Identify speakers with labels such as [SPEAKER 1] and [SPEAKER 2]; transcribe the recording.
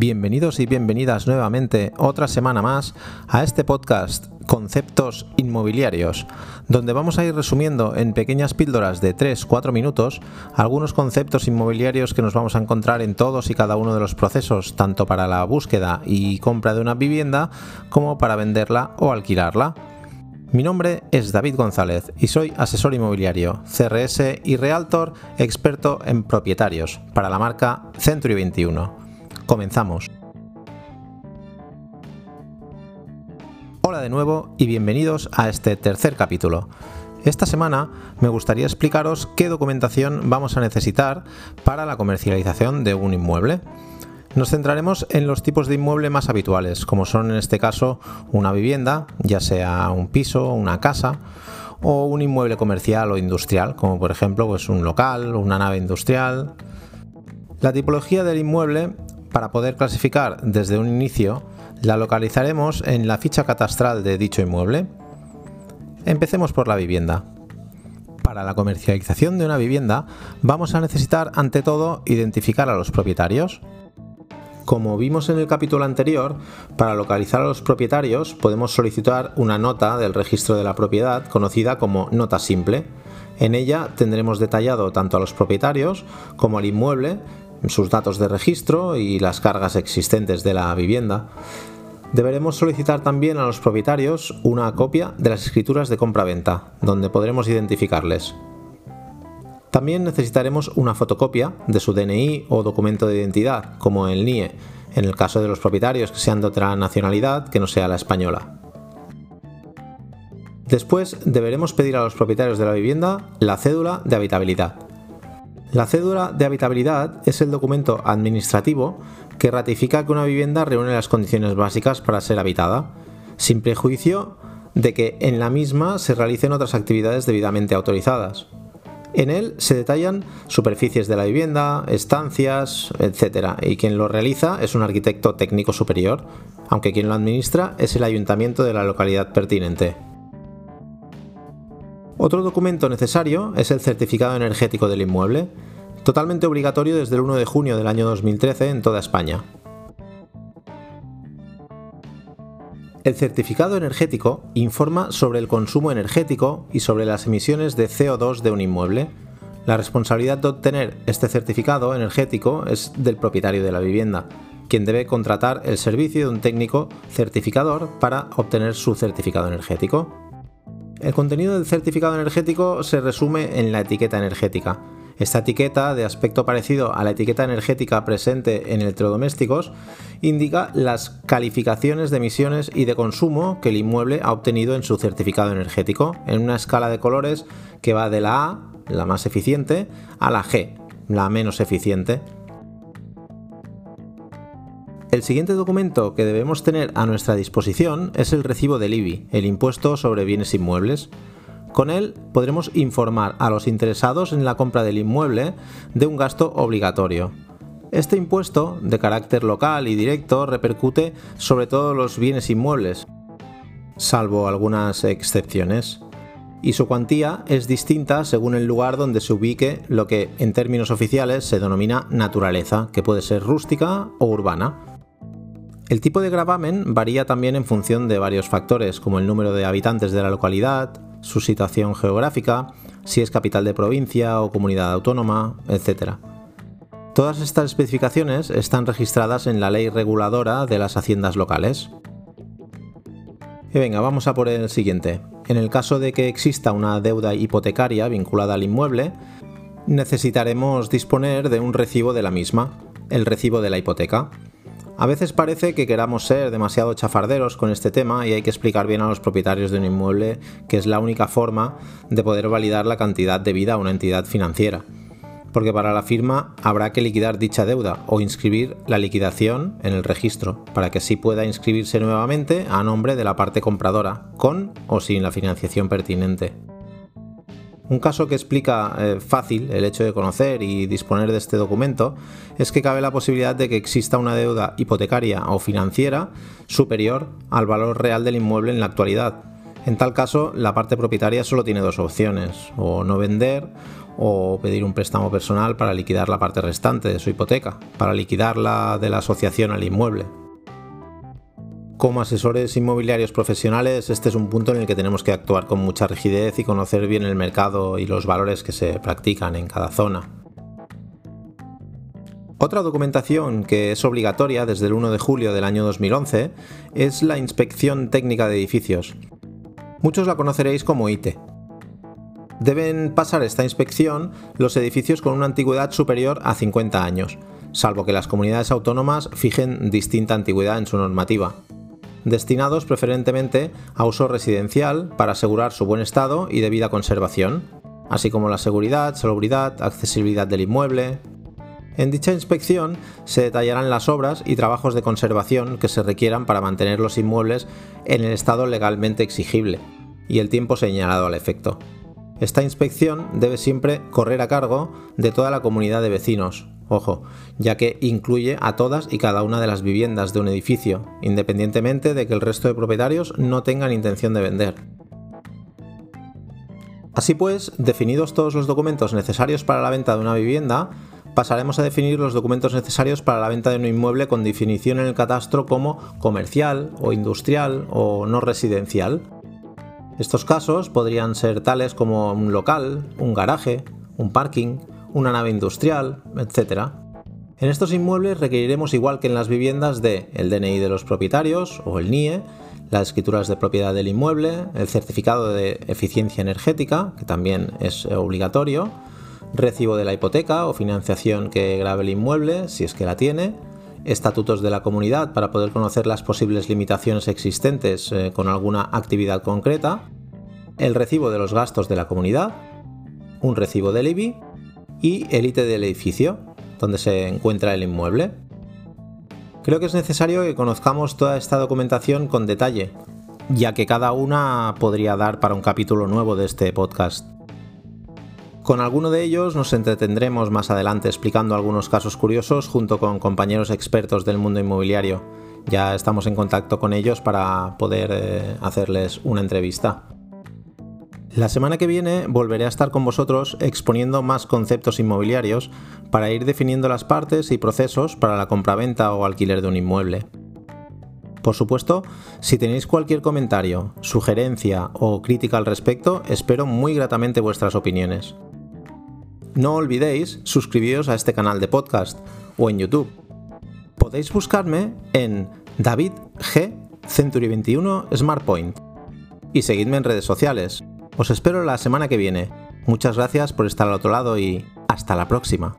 [SPEAKER 1] Bienvenidos y bienvenidas nuevamente otra semana más a este podcast Conceptos Inmobiliarios, donde vamos a ir resumiendo en pequeñas píldoras de 3-4 minutos algunos conceptos inmobiliarios que nos vamos a encontrar en todos y cada uno de los procesos, tanto para la búsqueda y compra de una vivienda como para venderla o alquilarla. Mi nombre es David González y soy asesor inmobiliario, CRS y Realtor experto en propietarios para la marca Century 21. Comenzamos. Hola de nuevo y bienvenidos a este tercer capítulo. Esta semana me gustaría explicaros qué documentación vamos a necesitar para la comercialización de un inmueble. Nos centraremos en los tipos de inmueble más habituales, como son en este caso una vivienda, ya sea un piso, una casa, o un inmueble comercial o industrial, como por ejemplo pues un local, una nave industrial. La tipología del inmueble para poder clasificar desde un inicio, la localizaremos en la ficha catastral de dicho inmueble. Empecemos por la vivienda. Para la comercialización de una vivienda vamos a necesitar ante todo identificar a los propietarios. Como vimos en el capítulo anterior, para localizar a los propietarios podemos solicitar una nota del registro de la propiedad conocida como nota simple. En ella tendremos detallado tanto a los propietarios como al inmueble sus datos de registro y las cargas existentes de la vivienda. Deberemos solicitar también a los propietarios una copia de las escrituras de compra-venta, donde podremos identificarles. También necesitaremos una fotocopia de su DNI o documento de identidad, como el NIE, en el caso de los propietarios que sean de otra nacionalidad que no sea la española. Después deberemos pedir a los propietarios de la vivienda la cédula de habitabilidad. La cédula de habitabilidad es el documento administrativo que ratifica que una vivienda reúne las condiciones básicas para ser habitada, sin prejuicio de que en la misma se realicen otras actividades debidamente autorizadas. En él se detallan superficies de la vivienda, estancias, etc. Y quien lo realiza es un arquitecto técnico superior, aunque quien lo administra es el ayuntamiento de la localidad pertinente. Otro documento necesario es el certificado energético del inmueble, totalmente obligatorio desde el 1 de junio del año 2013 en toda España. El certificado energético informa sobre el consumo energético y sobre las emisiones de CO2 de un inmueble. La responsabilidad de obtener este certificado energético es del propietario de la vivienda, quien debe contratar el servicio de un técnico certificador para obtener su certificado energético. El contenido del certificado energético se resume en la etiqueta energética. Esta etiqueta, de aspecto parecido a la etiqueta energética presente en electrodomésticos, indica las calificaciones de emisiones y de consumo que el inmueble ha obtenido en su certificado energético, en una escala de colores que va de la A, la más eficiente, a la G, la menos eficiente. El siguiente documento que debemos tener a nuestra disposición es el recibo del IBI, el impuesto sobre bienes inmuebles. Con él podremos informar a los interesados en la compra del inmueble de un gasto obligatorio. Este impuesto, de carácter local y directo, repercute sobre todos los bienes inmuebles, salvo algunas excepciones. Y su cuantía es distinta según el lugar donde se ubique lo que en términos oficiales se denomina naturaleza, que puede ser rústica o urbana. El tipo de gravamen varía también en función de varios factores, como el número de habitantes de la localidad, su situación geográfica, si es capital de provincia o comunidad autónoma, etc. Todas estas especificaciones están registradas en la ley reguladora de las haciendas locales. Y venga, vamos a por el siguiente. En el caso de que exista una deuda hipotecaria vinculada al inmueble, necesitaremos disponer de un recibo de la misma, el recibo de la hipoteca. A veces parece que queramos ser demasiado chafarderos con este tema y hay que explicar bien a los propietarios de un inmueble que es la única forma de poder validar la cantidad debida a una entidad financiera. Porque para la firma habrá que liquidar dicha deuda o inscribir la liquidación en el registro, para que así pueda inscribirse nuevamente a nombre de la parte compradora, con o sin la financiación pertinente. Un caso que explica eh, fácil el hecho de conocer y disponer de este documento es que cabe la posibilidad de que exista una deuda hipotecaria o financiera superior al valor real del inmueble en la actualidad. En tal caso, la parte propietaria solo tiene dos opciones, o no vender o pedir un préstamo personal para liquidar la parte restante de su hipoteca, para liquidarla de la asociación al inmueble. Como asesores inmobiliarios profesionales, este es un punto en el que tenemos que actuar con mucha rigidez y conocer bien el mercado y los valores que se practican en cada zona. Otra documentación que es obligatoria desde el 1 de julio del año 2011 es la Inspección Técnica de Edificios. Muchos la conoceréis como ITE. Deben pasar esta inspección los edificios con una antigüedad superior a 50 años, salvo que las comunidades autónomas fijen distinta antigüedad en su normativa, destinados preferentemente a uso residencial para asegurar su buen estado y debida conservación, así como la seguridad, salubridad, accesibilidad del inmueble, en dicha inspección se detallarán las obras y trabajos de conservación que se requieran para mantener los inmuebles en el estado legalmente exigible y el tiempo señalado al efecto. Esta inspección debe siempre correr a cargo de toda la comunidad de vecinos, ojo, ya que incluye a todas y cada una de las viviendas de un edificio, independientemente de que el resto de propietarios no tengan intención de vender. Así pues, definidos todos los documentos necesarios para la venta de una vivienda, pasaremos a definir los documentos necesarios para la venta de un inmueble con definición en el catastro como comercial o industrial o no residencial. Estos casos podrían ser tales como un local, un garaje, un parking, una nave industrial, etc. En estos inmuebles requeriremos, igual que en las viviendas, de el DNI de los propietarios o el NIE, las escrituras de propiedad del inmueble, el certificado de eficiencia energética, que también es obligatorio, recibo de la hipoteca o financiación que grabe el inmueble, si es que la tiene, estatutos de la comunidad para poder conocer las posibles limitaciones existentes eh, con alguna actividad concreta, el recibo de los gastos de la comunidad, un recibo del IBI y el del edificio, donde se encuentra el inmueble. Creo que es necesario que conozcamos toda esta documentación con detalle, ya que cada una podría dar para un capítulo nuevo de este podcast. Con alguno de ellos nos entretendremos más adelante explicando algunos casos curiosos junto con compañeros expertos del mundo inmobiliario. Ya estamos en contacto con ellos para poder eh, hacerles una entrevista. La semana que viene volveré a estar con vosotros exponiendo más conceptos inmobiliarios para ir definiendo las partes y procesos para la compraventa o alquiler de un inmueble. Por supuesto, si tenéis cualquier comentario, sugerencia o crítica al respecto, espero muy gratamente vuestras opiniones. No olvidéis suscribiros a este canal de podcast o en YouTube. Podéis buscarme en David G Century 21 SmartPoint y seguidme en redes sociales. Os espero la semana que viene. Muchas gracias por estar al otro lado y hasta la próxima.